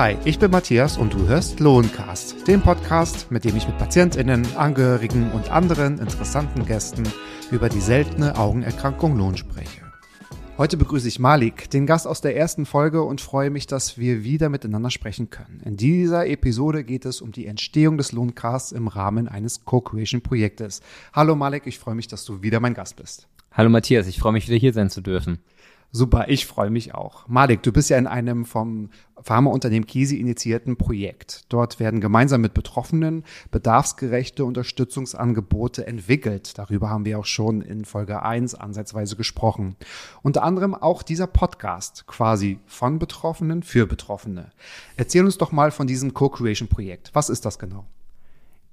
Hi, ich bin Matthias und du hörst Lohncast, den Podcast, mit dem ich mit PatientInnen, Angehörigen und anderen interessanten Gästen über die seltene Augenerkrankung Lohn spreche. Heute begrüße ich Malik, den Gast aus der ersten Folge und freue mich, dass wir wieder miteinander sprechen können. In dieser Episode geht es um die Entstehung des Lohncasts im Rahmen eines Co-Creation-Projektes. Hallo Malik, ich freue mich, dass du wieder mein Gast bist. Hallo Matthias, ich freue mich wieder hier sein zu dürfen. Super, ich freue mich auch. Malik, du bist ja in einem vom Pharmaunternehmen Kisi initiierten Projekt. Dort werden gemeinsam mit Betroffenen bedarfsgerechte Unterstützungsangebote entwickelt. Darüber haben wir auch schon in Folge 1 ansatzweise gesprochen. Unter anderem auch dieser Podcast quasi von Betroffenen für Betroffene. Erzähl uns doch mal von diesem Co-Creation-Projekt. Was ist das genau?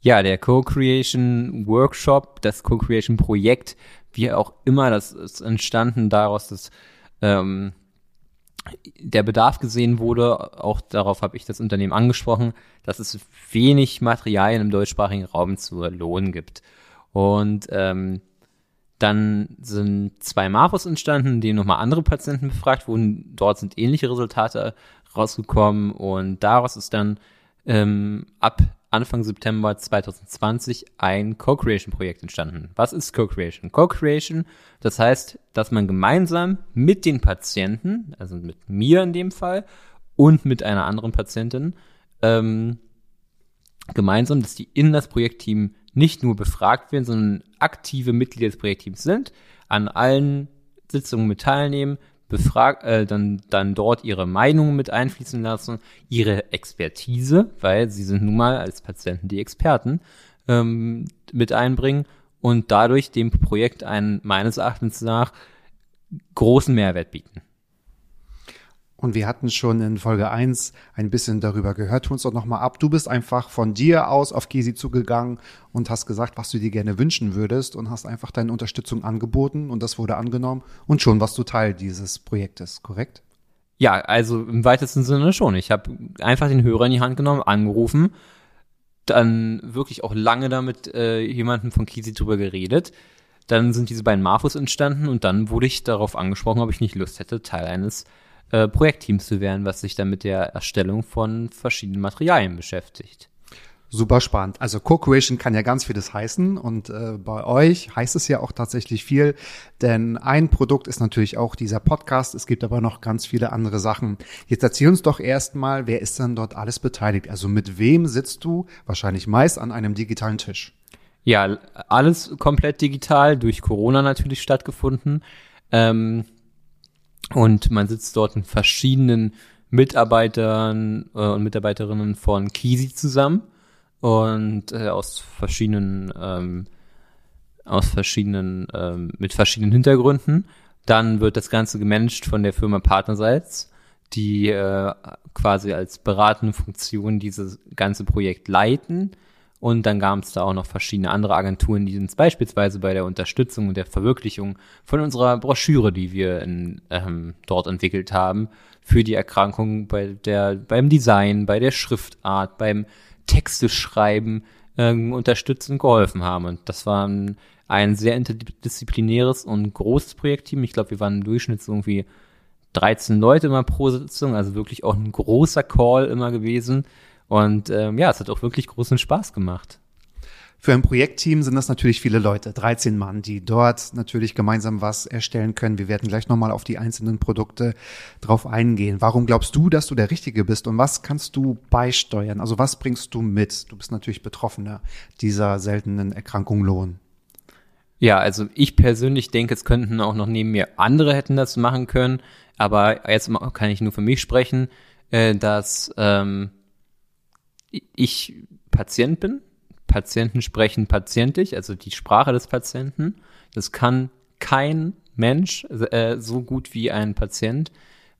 Ja, der Co-Creation Workshop, das Co-Creation Projekt, wie auch immer, das ist entstanden daraus, dass ähm, der Bedarf gesehen wurde, auch darauf habe ich das Unternehmen angesprochen, dass es wenig Materialien im deutschsprachigen Raum zu Lohn gibt. Und ähm, dann sind zwei Marfos entstanden, in denen nochmal andere Patienten befragt wurden. Dort sind ähnliche Resultate rausgekommen und daraus ist dann ähm, ab Anfang September 2020 ein Co-Creation-Projekt entstanden. Was ist Co-Creation? Co-Creation, das heißt, dass man gemeinsam mit den Patienten, also mit mir in dem Fall und mit einer anderen Patientin, ähm, gemeinsam, dass die in das Projektteam nicht nur befragt werden, sondern aktive Mitglieder des Projektteams sind, an allen Sitzungen mit teilnehmen, befragt, äh, dann, dann dort ihre Meinungen mit einfließen lassen, ihre Expertise, weil sie sind nun mal als Patienten die Experten, ähm, mit einbringen und dadurch dem Projekt einen meines Erachtens nach großen Mehrwert bieten. Und wir hatten schon in Folge 1 ein bisschen darüber gehört. Tu uns doch nochmal ab. Du bist einfach von dir aus auf Kisi zugegangen und hast gesagt, was du dir gerne wünschen würdest und hast einfach deine Unterstützung angeboten und das wurde angenommen und schon warst du Teil dieses Projektes, korrekt? Ja, also im weitesten Sinne schon. Ich habe einfach den Hörer in die Hand genommen, angerufen, dann wirklich auch lange damit äh, jemanden von Kisi drüber geredet. Dann sind diese beiden Marfos entstanden und dann wurde ich darauf angesprochen, ob ich nicht Lust hätte, Teil eines äh, Projektteams zu werden, was sich dann mit der Erstellung von verschiedenen Materialien beschäftigt. Super spannend. Also Co-Creation kann ja ganz vieles heißen und äh, bei euch heißt es ja auch tatsächlich viel, denn ein Produkt ist natürlich auch dieser Podcast. Es gibt aber noch ganz viele andere Sachen. Jetzt erzähl uns doch erstmal, wer ist denn dort alles beteiligt? Also mit wem sitzt du? Wahrscheinlich meist an einem digitalen Tisch. Ja, alles komplett digital, durch Corona natürlich stattgefunden. Ähm, und man sitzt dort in verschiedenen Mitarbeitern äh, und Mitarbeiterinnen von Kisi zusammen und äh, aus verschiedenen ähm, aus verschiedenen ähm, mit verschiedenen Hintergründen. Dann wird das Ganze gemanagt von der Firma Partnerseits, die äh, quasi als beratende Funktion dieses ganze Projekt leiten und dann gab es da auch noch verschiedene andere Agenturen, die uns beispielsweise bei der Unterstützung und der Verwirklichung von unserer Broschüre, die wir in, ähm, dort entwickelt haben, für die Erkrankung bei der, beim Design, bei der Schriftart, beim Texteschreiben ähm, unterstützen geholfen haben. Und das war ein, ein sehr interdisziplinäres und großes Projektteam. Ich glaube, wir waren im Durchschnitt so irgendwie 13 Leute immer pro Sitzung, also wirklich auch ein großer Call immer gewesen. Und ähm, ja, es hat auch wirklich großen Spaß gemacht. Für ein Projektteam sind das natürlich viele Leute, 13 Mann, die dort natürlich gemeinsam was erstellen können. Wir werden gleich nochmal auf die einzelnen Produkte drauf eingehen. Warum glaubst du, dass du der Richtige bist und was kannst du beisteuern? Also was bringst du mit? Du bist natürlich Betroffener dieser seltenen Erkrankung Lohn. Ja, also ich persönlich denke, es könnten auch noch neben mir andere hätten das machen können, aber jetzt kann ich nur für mich sprechen, äh, dass ähm, ich Patient bin. Patienten sprechen patientisch, also die Sprache des Patienten. Das kann kein Mensch äh, so gut wie ein Patient,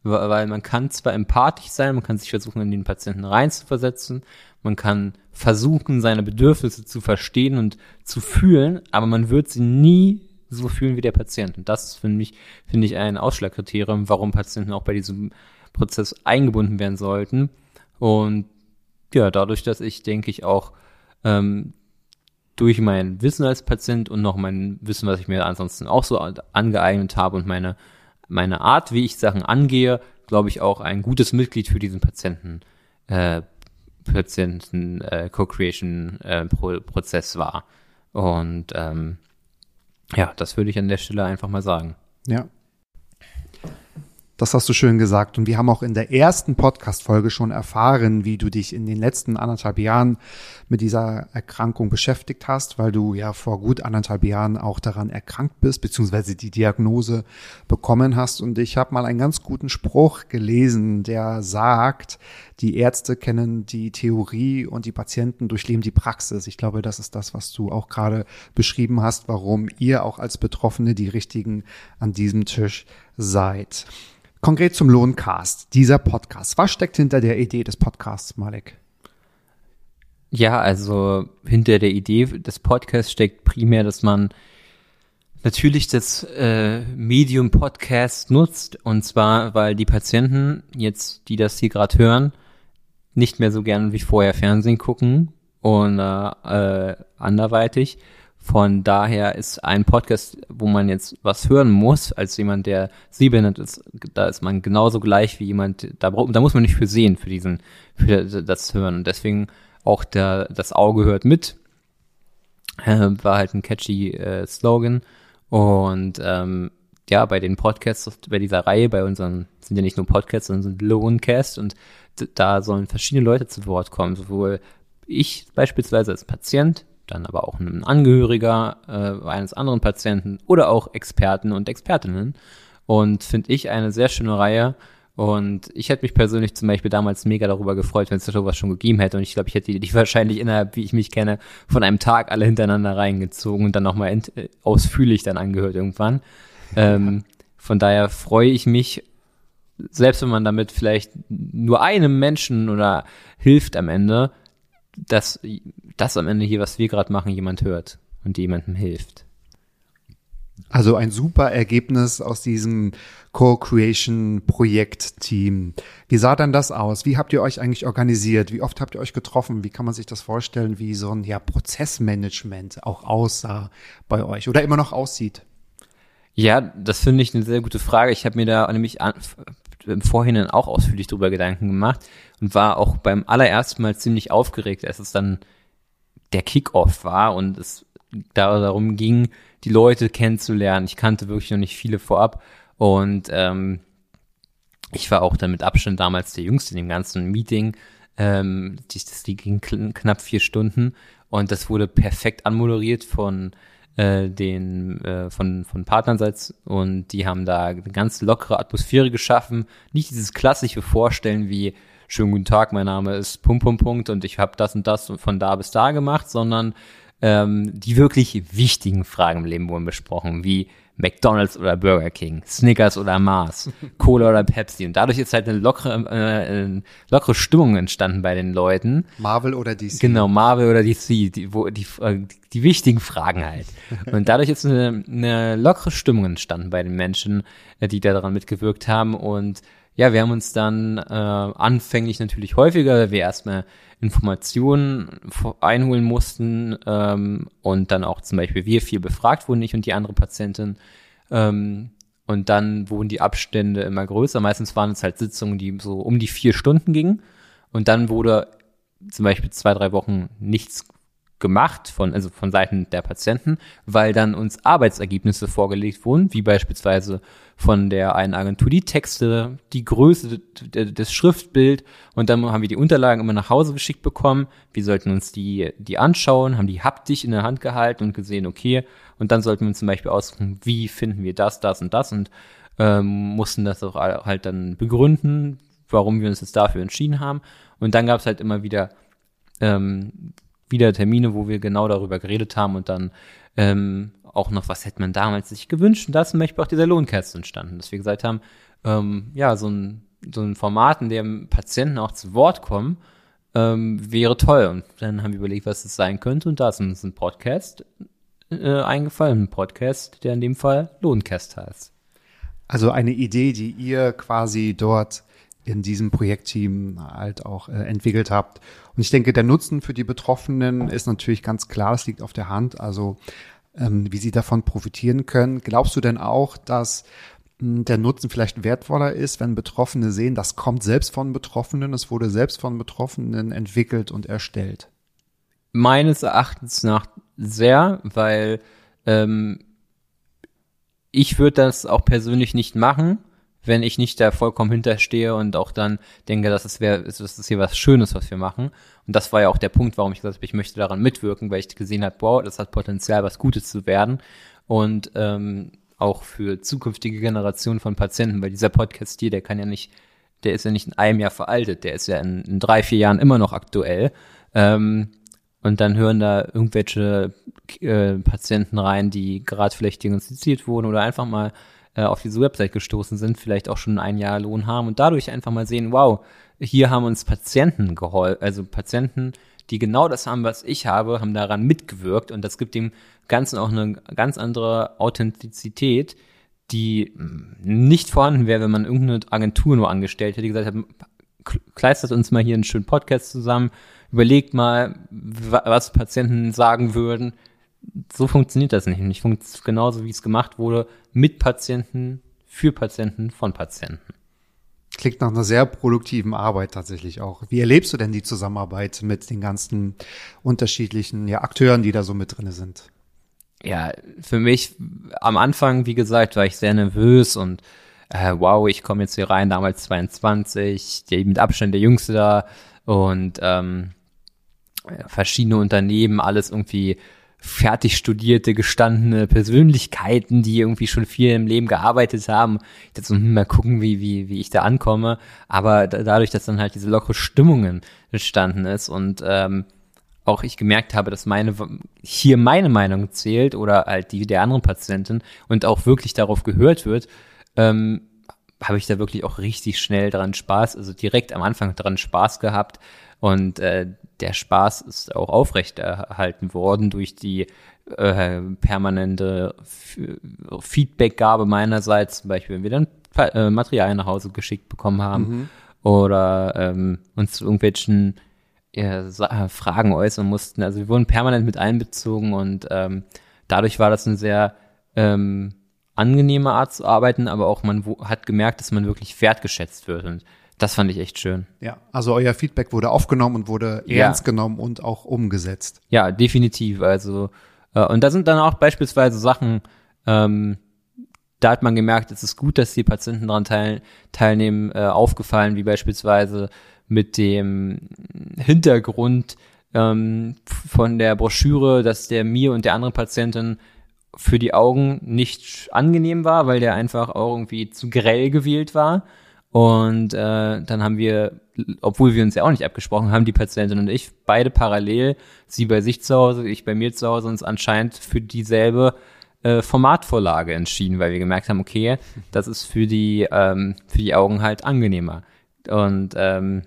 weil man kann zwar empathisch sein, man kann sich versuchen, in den Patienten reinzuversetzen, man kann versuchen, seine Bedürfnisse zu verstehen und zu fühlen, aber man wird sie nie so fühlen wie der Patient. Und das ist für mich, finde ich, ein Ausschlagkriterium, warum Patienten auch bei diesem Prozess eingebunden werden sollten. Und ja, dadurch, dass ich, denke ich, auch ähm, durch mein Wissen als Patient und noch mein Wissen, was ich mir ansonsten auch so angeeignet habe und meine, meine Art, wie ich Sachen angehe, glaube ich, auch ein gutes Mitglied für diesen Patienten, äh, Patienten äh, Co-Creation-Prozess äh, war. Und ähm, ja, das würde ich an der Stelle einfach mal sagen. Ja, das hast du schön gesagt. Und wir haben auch in der ersten Podcast-Folge schon erfahren, wie du dich in den letzten anderthalb Jahren mit dieser Erkrankung beschäftigt hast, weil du ja vor gut anderthalb Jahren auch daran erkrankt bist, beziehungsweise die Diagnose bekommen hast. Und ich habe mal einen ganz guten Spruch gelesen, der sagt, die Ärzte kennen die Theorie und die Patienten durchleben die Praxis. Ich glaube, das ist das, was du auch gerade beschrieben hast, warum ihr auch als Betroffene die Richtigen an diesem Tisch seid. Konkret zum Lohncast, dieser Podcast. Was steckt hinter der Idee des Podcasts, Malik? Ja, also hinter der Idee des Podcasts steckt primär, dass man natürlich das äh, Medium Podcast nutzt. Und zwar, weil die Patienten jetzt, die das hier gerade hören, nicht mehr so gern wie vorher Fernsehen gucken und äh, anderweitig von daher ist ein Podcast, wo man jetzt was hören muss, als jemand, der sehbehindert ist, da ist man genauso gleich wie jemand, da, da muss man nicht für sehen, für diesen, für das Hören. Und deswegen auch der, das Auge hört mit. Äh, war halt ein catchy äh, Slogan. Und ähm, ja, bei den Podcasts, bei dieser Reihe, bei unseren, sind ja nicht nur Podcasts, sondern sind Loancast und da sollen verschiedene Leute zu Wort kommen, sowohl ich beispielsweise als Patient, dann aber auch ein Angehöriger äh, eines anderen Patienten oder auch Experten und Expertinnen. Und finde ich eine sehr schöne Reihe. Und ich hätte mich persönlich zum Beispiel damals mega darüber gefreut, wenn es sowas schon gegeben hätte. Und ich glaube, ich hätte die wahrscheinlich innerhalb, wie ich mich kenne, von einem Tag alle hintereinander reingezogen und dann nochmal äh, ausführlich dann angehört irgendwann. Ähm, von daher freue ich mich, selbst wenn man damit vielleicht nur einem Menschen oder hilft am Ende, dass das am Ende hier, was wir gerade machen, jemand hört und jemandem hilft. Also ein super Ergebnis aus diesem Co-Creation-Projekt-Team. Wie sah denn das aus? Wie habt ihr euch eigentlich organisiert? Wie oft habt ihr euch getroffen? Wie kann man sich das vorstellen, wie so ein ja, Prozessmanagement auch aussah bei euch oder immer noch aussieht? Ja, das finde ich eine sehr gute Frage. Ich habe mir da nämlich an, im Vorhinein auch ausführlich drüber Gedanken gemacht und war auch beim allerersten Mal ziemlich aufgeregt, als es dann der Kickoff war und es da darum ging, die Leute kennenzulernen. Ich kannte wirklich noch nicht viele vorab und ähm, ich war auch dann mit Abstand damals der Jüngste in dem ganzen Meeting. Ähm, das, ging knapp vier Stunden und das wurde perfekt anmoderiert von äh, den äh, von von Partnerseits und die haben da eine ganz lockere Atmosphäre geschaffen. Nicht dieses klassische Vorstellen wie schönen guten Tag, mein Name ist Punkt Punkt Punkt und ich habe das und das von da bis da gemacht, sondern ähm, die wirklich wichtigen Fragen im Leben wurden besprochen, wie McDonald's oder Burger King, Snickers oder Mars, Cola oder Pepsi. Und dadurch ist halt eine lockere, äh, eine lockere Stimmung entstanden bei den Leuten. Marvel oder DC. Genau, Marvel oder DC, die, wo, die, äh, die wichtigen Fragen halt. Und dadurch ist eine, eine lockere Stimmung entstanden bei den Menschen, äh, die da daran mitgewirkt haben. Und ja, wir haben uns dann äh, anfänglich natürlich häufiger, weil wir erstmal Informationen einholen mussten ähm, und dann auch zum Beispiel wir viel befragt wurden, ich und die andere Patientin. Ähm, und dann wurden die Abstände immer größer. Meistens waren es halt Sitzungen, die so um die vier Stunden gingen. Und dann wurde zum Beispiel zwei, drei Wochen nichts gemacht von, also von Seiten der Patienten, weil dann uns Arbeitsergebnisse vorgelegt wurden, wie beispielsweise von der einen Agentur die Texte, die Größe des Schriftbild und dann haben wir die Unterlagen immer nach Hause geschickt bekommen. Wir sollten uns die, die anschauen, haben die haptisch in der Hand gehalten und gesehen, okay, und dann sollten wir uns zum Beispiel aussuchen, wie finden wir das, das und das und ähm, mussten das auch halt dann begründen, warum wir uns jetzt dafür entschieden haben. Und dann gab es halt immer wieder ähm, wieder Termine, wo wir genau darüber geredet haben und dann ähm, auch noch, was hätte man damals sich gewünscht. Und da ist zum Beispiel auch dieser Lohncast entstanden, dass wir gesagt haben, ähm, ja, so ein, so ein Format, in dem Patienten auch zu Wort kommen, ähm, wäre toll. Und dann haben wir überlegt, was es sein könnte. Und da ist uns ein Podcast äh, eingefallen, ein Podcast, der in dem Fall Lohncast heißt. Also eine Idee, die ihr quasi dort in diesem Projektteam halt auch äh, entwickelt habt. Und ich denke, der Nutzen für die Betroffenen ist natürlich ganz klar, es liegt auf der Hand, also ähm, wie sie davon profitieren können. Glaubst du denn auch, dass mh, der Nutzen vielleicht wertvoller ist, wenn Betroffene sehen, das kommt selbst von Betroffenen, es wurde selbst von Betroffenen entwickelt und erstellt? Meines Erachtens nach sehr, weil ähm, ich würde das auch persönlich nicht machen, wenn ich nicht da vollkommen hinterstehe und auch dann denke, dass es wäre, das ist hier was Schönes, was wir machen. Und das war ja auch der Punkt, warum ich gesagt habe, ich möchte daran mitwirken, weil ich gesehen habe, wow, das hat Potenzial, was Gutes zu werden. Und ähm, auch für zukünftige Generationen von Patienten, weil dieser Podcast hier, der kann ja nicht, der ist ja nicht in einem Jahr veraltet, der ist ja in, in drei, vier Jahren immer noch aktuell. Ähm, und dann hören da irgendwelche äh, Patienten rein, die gerade vielleicht diagnostiziert wurden oder einfach mal äh, auf diese Website gestoßen sind, vielleicht auch schon ein Jahr Lohn haben und dadurch einfach mal sehen, wow, hier haben uns Patienten geholfen, also Patienten, die genau das haben, was ich habe, haben daran mitgewirkt und das gibt dem Ganzen auch eine ganz andere Authentizität, die nicht vorhanden wäre, wenn man irgendeine Agentur nur angestellt hätte, die gesagt hat, kleistert uns mal hier einen schönen Podcast zusammen, überlegt mal, was Patienten sagen würden. So funktioniert das nicht. Und ich funktioniert genauso, wie es gemacht wurde, mit Patienten, für Patienten, von Patienten. Klingt nach einer sehr produktiven Arbeit tatsächlich auch. Wie erlebst du denn die Zusammenarbeit mit den ganzen unterschiedlichen ja, Akteuren, die da so mit drinne sind? Ja, für mich am Anfang, wie gesagt, war ich sehr nervös und äh, wow, ich komme jetzt hier rein, damals 22, der mit Abstand der Jüngste da und ähm, verschiedene Unternehmen, alles irgendwie fertig studierte, gestandene Persönlichkeiten, die irgendwie schon viel im Leben gearbeitet haben. Jetzt hm, mal gucken, wie, wie, wie ich da ankomme. Aber dadurch, dass dann halt diese lockere Stimmungen entstanden ist und ähm, auch ich gemerkt habe, dass meine hier meine Meinung zählt oder halt die der anderen Patienten und auch wirklich darauf gehört wird, ähm, habe ich da wirklich auch richtig schnell dran Spaß, also direkt am Anfang dran Spaß gehabt und äh, der Spaß ist auch aufrechterhalten worden durch die äh, permanente Feedbackgabe meinerseits, zum Beispiel, wenn wir dann äh, Material nach Hause geschickt bekommen haben mhm. oder ähm, uns zu irgendwelchen äh, Fragen äußern mussten. Also wir wurden permanent mit einbezogen und ähm, dadurch war das eine sehr ähm, angenehme Art zu arbeiten, aber auch man hat gemerkt, dass man wirklich wertgeschätzt wird und das fand ich echt schön. Ja, also euer Feedback wurde aufgenommen und wurde ja. ernst genommen und auch umgesetzt. Ja, definitiv. Also, äh, und da sind dann auch beispielsweise Sachen, ähm, da hat man gemerkt, es ist gut, dass die Patienten daran teil, teilnehmen, äh, aufgefallen, wie beispielsweise mit dem Hintergrund ähm, von der Broschüre, dass der mir und der anderen Patientin für die Augen nicht angenehm war, weil der einfach auch irgendwie zu grell gewählt war. Und äh, dann haben wir, obwohl wir uns ja auch nicht abgesprochen haben, die Patientin und ich, beide parallel, sie bei sich zu Hause, ich bei mir zu Hause, uns anscheinend für dieselbe äh, Formatvorlage entschieden, weil wir gemerkt haben, okay, das ist für die, ähm, für die Augen halt angenehmer. Und ähm,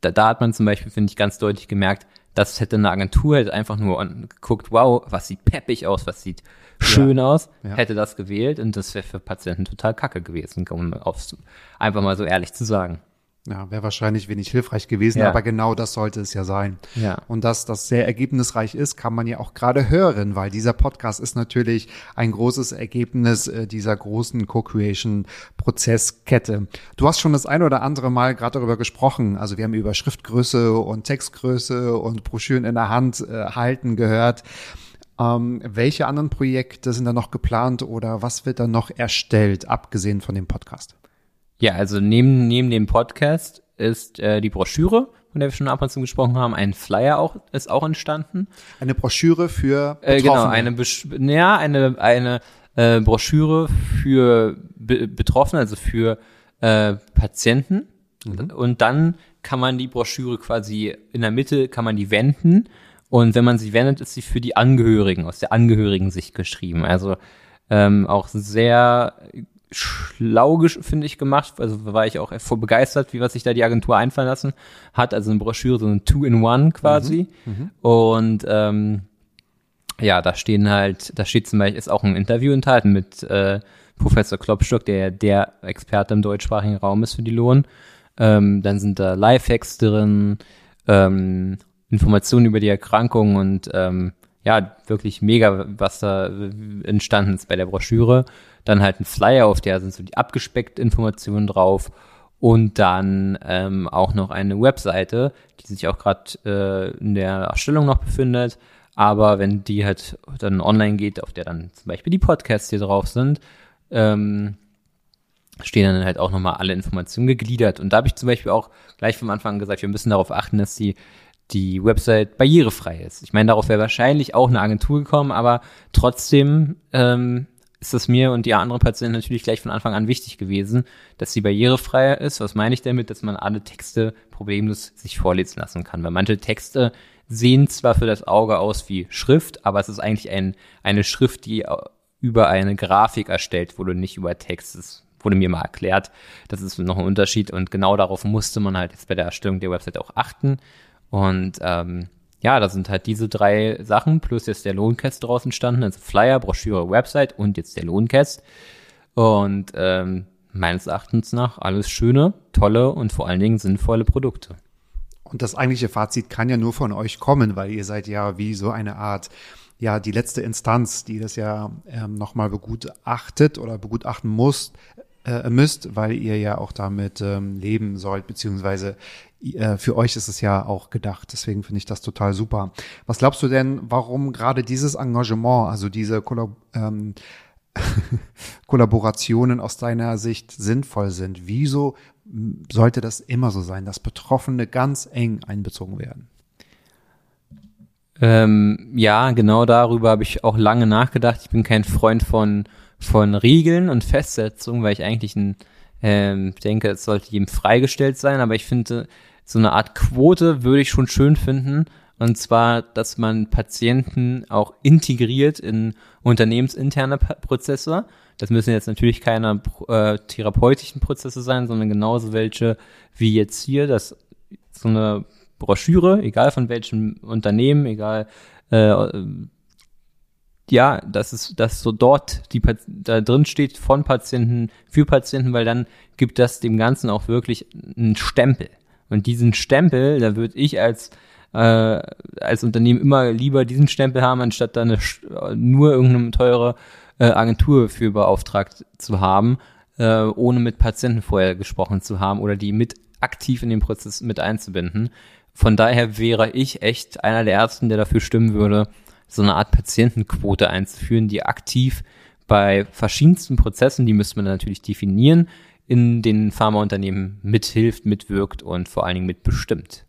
da, da hat man zum Beispiel, finde ich, ganz deutlich gemerkt, das hätte eine Agentur hätte einfach nur geguckt, wow, was sieht peppig aus, was sieht schön ja. aus, ja. hätte das gewählt und das wäre für Patienten total kacke gewesen, um aufs, einfach mal so ehrlich zu sagen. Ja, wäre wahrscheinlich wenig hilfreich gewesen, ja. aber genau das sollte es ja sein. Ja. Und dass das sehr ergebnisreich ist, kann man ja auch gerade hören, weil dieser Podcast ist natürlich ein großes Ergebnis äh, dieser großen Co-Creation-Prozesskette. Du hast schon das ein oder andere Mal gerade darüber gesprochen. Also wir haben über Schriftgröße und Textgröße und Broschüren in der Hand äh, halten gehört. Ähm, welche anderen Projekte sind da noch geplant oder was wird da noch erstellt, abgesehen von dem Podcast? Ja, also neben, neben dem Podcast ist äh, die Broschüre, von der wir schon ab und zu gesprochen haben, ein Flyer auch, ist auch entstanden. Eine Broschüre für Betroffene. Äh, genau, eine, Besch ja, eine, eine äh, Broschüre für Be Betroffene, also für äh, Patienten. Mhm. Und dann kann man die Broschüre quasi in der Mitte, kann man die wenden. Und wenn man sie wendet, ist sie für die Angehörigen, aus der Angehörigen-Sicht geschrieben. Also ähm, auch sehr schlau, finde ich, gemacht. Also war ich auch voll begeistert, wie was sich da die Agentur einfallen lassen hat. Also eine Broschüre, so ein Two-in-One quasi. Mhm, mhm, Und ähm, ja, da stehen halt, da steht zum Beispiel, ist auch ein Interview enthalten mit, äh, Professor Klopstock, der der Experte im deutschsprachigen Raum ist für die Lohn. Ähm, dann sind da Lifehacks drin, ähm, Informationen über die Erkrankung und ähm, ja, wirklich mega, was da entstanden ist bei der Broschüre. Dann halt ein Flyer, auf der sind so die abgespeckten Informationen drauf. Und dann ähm, auch noch eine Webseite, die sich auch gerade äh, in der Erstellung noch befindet. Aber wenn die halt dann online geht, auf der dann zum Beispiel die Podcasts hier drauf sind, ähm, stehen dann halt auch nochmal alle Informationen gegliedert. Und da habe ich zum Beispiel auch gleich vom Anfang gesagt, wir müssen darauf achten, dass die, die Website barrierefrei ist. Ich meine, darauf wäre wahrscheinlich auch eine Agentur gekommen, aber trotzdem ähm, ist es mir und die anderen Patienten natürlich gleich von Anfang an wichtig gewesen, dass sie barrierefrei ist. Was meine ich damit? Dass man alle Texte problemlos sich vorlesen lassen kann. Weil manche Texte sehen zwar für das Auge aus wie Schrift, aber es ist eigentlich ein, eine Schrift, die über eine Grafik erstellt wurde, nicht über Text. Das wurde mir mal erklärt. Das ist noch ein Unterschied und genau darauf musste man halt jetzt bei der Erstellung der Website auch achten. Und ähm, ja, da sind halt diese drei Sachen plus jetzt der Lohncast draußen entstanden, also Flyer, Broschüre, Website und jetzt der Lohncast. Und ähm, meines Erachtens nach alles schöne, tolle und vor allen Dingen sinnvolle Produkte. Und das eigentliche Fazit kann ja nur von euch kommen, weil ihr seid ja wie so eine Art, ja, die letzte Instanz, die das ja ähm, nochmal begutachtet oder begutachten muss, äh, müsst, weil ihr ja auch damit ähm, leben sollt, beziehungsweise äh, für euch ist es ja auch gedacht. Deswegen finde ich das total super. Was glaubst du denn, warum gerade dieses Engagement, also diese Kollab ähm, Kollaborationen aus deiner Sicht sinnvoll sind? Wieso sollte das immer so sein, dass Betroffene ganz eng einbezogen werden? Ähm, ja, genau darüber habe ich auch lange nachgedacht. Ich bin kein Freund von, von Regeln und Festsetzungen, weil ich eigentlich ein, ähm, denke, es sollte jedem freigestellt sein, aber ich finde, so eine Art Quote würde ich schon schön finden. Und zwar, dass man Patienten auch integriert in unternehmensinterne Prozesse. Das müssen jetzt natürlich keine äh, therapeutischen Prozesse sein, sondern genauso welche wie jetzt hier, dass so eine Broschüre, egal von welchem Unternehmen, egal äh, ja, dass es, dass so dort die da drin steht von Patienten für Patienten, weil dann gibt das dem Ganzen auch wirklich einen Stempel. Und diesen Stempel, da würde ich als äh, als Unternehmen immer lieber diesen Stempel haben, anstatt da eine, nur irgendeine teure äh, Agentur für beauftragt zu haben, äh, ohne mit Patienten vorher gesprochen zu haben oder die mit aktiv in den Prozess mit einzubinden. Von daher wäre ich echt einer der Ersten, der dafür stimmen würde, so eine Art Patientenquote einzuführen, die aktiv bei verschiedensten Prozessen, die müsste man natürlich definieren, in den Pharmaunternehmen mithilft, mitwirkt und vor allen Dingen mitbestimmt.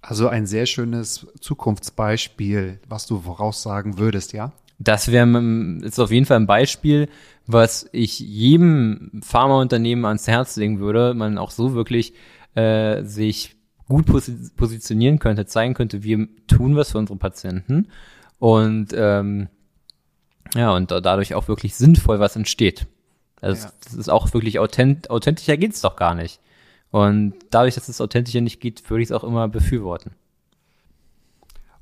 Also ein sehr schönes Zukunftsbeispiel, was du voraussagen würdest, ja? Das wäre ist auf jeden Fall ein Beispiel, was ich jedem Pharmaunternehmen ans Herz legen würde, man auch so wirklich äh, sich gut positionieren könnte, zeigen könnte, wir tun was für unsere Patienten und ähm, ja, und dadurch auch wirklich sinnvoll was entsteht. Also ja. das ist auch wirklich authent authentischer geht's doch gar nicht. Und dadurch, dass es authentischer nicht geht, würde ich es auch immer befürworten.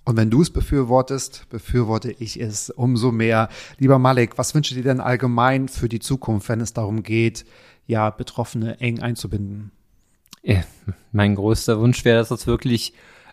Und wenn du es befürwortest, befürworte ich es umso mehr. Lieber Malik, was wünschst du dir denn allgemein für die Zukunft, wenn es darum geht, ja, Betroffene eng einzubinden? Ja, mein größter Wunsch wäre, dass es wirklich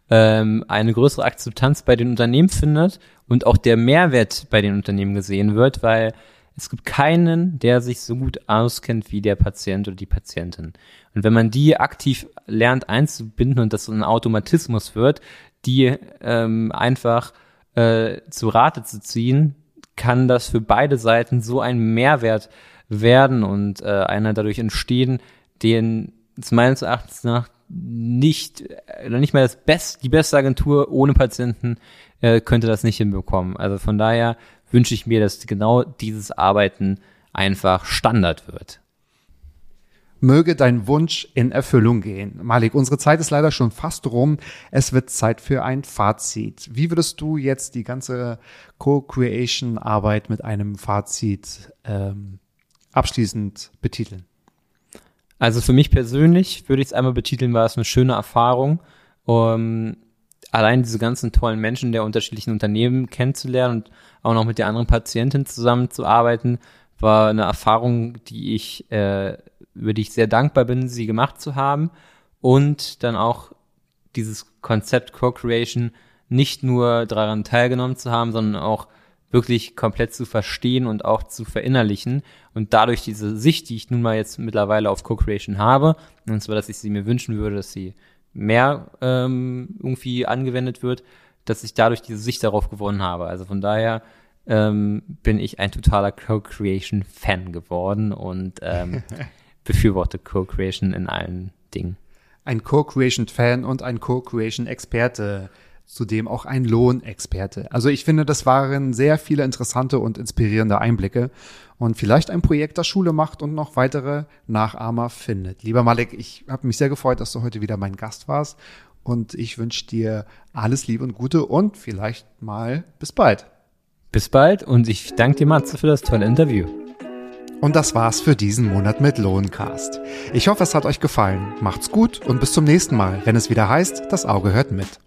ähm, eine größere Akzeptanz bei den Unternehmen findet und auch der Mehrwert bei den Unternehmen gesehen wird, weil es gibt keinen, der sich so gut auskennt wie der Patient oder die Patientin. Und wenn man die aktiv lernt einzubinden und das so ein Automatismus wird, die ähm, einfach äh, zu Rate zu ziehen, kann das für beide Seiten so ein Mehrwert werden und äh, einer dadurch entstehen, den es meines Erachtens nach nicht, äh, nicht mehr das Best, die beste Agentur ohne Patienten äh, könnte das nicht hinbekommen. Also von daher wünsche ich mir, dass genau dieses Arbeiten einfach Standard wird. Möge dein Wunsch in Erfüllung gehen. Malik, unsere Zeit ist leider schon fast rum. Es wird Zeit für ein Fazit. Wie würdest du jetzt die ganze Co-Creation-Arbeit mit einem Fazit ähm, abschließend betiteln? Also für mich persönlich würde ich es einmal betiteln, war es eine schöne Erfahrung. Um, allein diese ganzen tollen Menschen der unterschiedlichen Unternehmen kennenzulernen und auch noch mit der anderen Patientin zusammenzuarbeiten, war eine Erfahrung, die ich, äh, die ich sehr dankbar bin, sie gemacht zu haben und dann auch dieses Konzept Co-Creation nicht nur daran teilgenommen zu haben, sondern auch wirklich komplett zu verstehen und auch zu verinnerlichen und dadurch diese Sicht, die ich nun mal jetzt mittlerweile auf Co-Creation habe, und zwar, dass ich sie mir wünschen würde, dass sie mehr ähm, irgendwie angewendet wird, dass ich dadurch diese Sicht darauf gewonnen habe. Also von daher ähm, bin ich ein totaler Co-Creation-Fan geworden und ähm, befürworte Co-Creation in allen Dingen. Ein Co-Creation-Fan und ein Co-Creation-Experte zudem auch ein Lohnexperte. Also ich finde, das waren sehr viele interessante und inspirierende Einblicke und vielleicht ein Projekt, das Schule macht und noch weitere Nachahmer findet. Lieber Malik, ich habe mich sehr gefreut, dass du heute wieder mein Gast warst und ich wünsche dir alles Liebe und Gute und vielleicht mal bis bald. Bis bald und ich danke dir, Matze, für das tolle Interview. Und das war's für diesen Monat mit Lohncast. Ich hoffe, es hat euch gefallen. Macht's gut und bis zum nächsten Mal, wenn es wieder heißt, das Auge hört mit.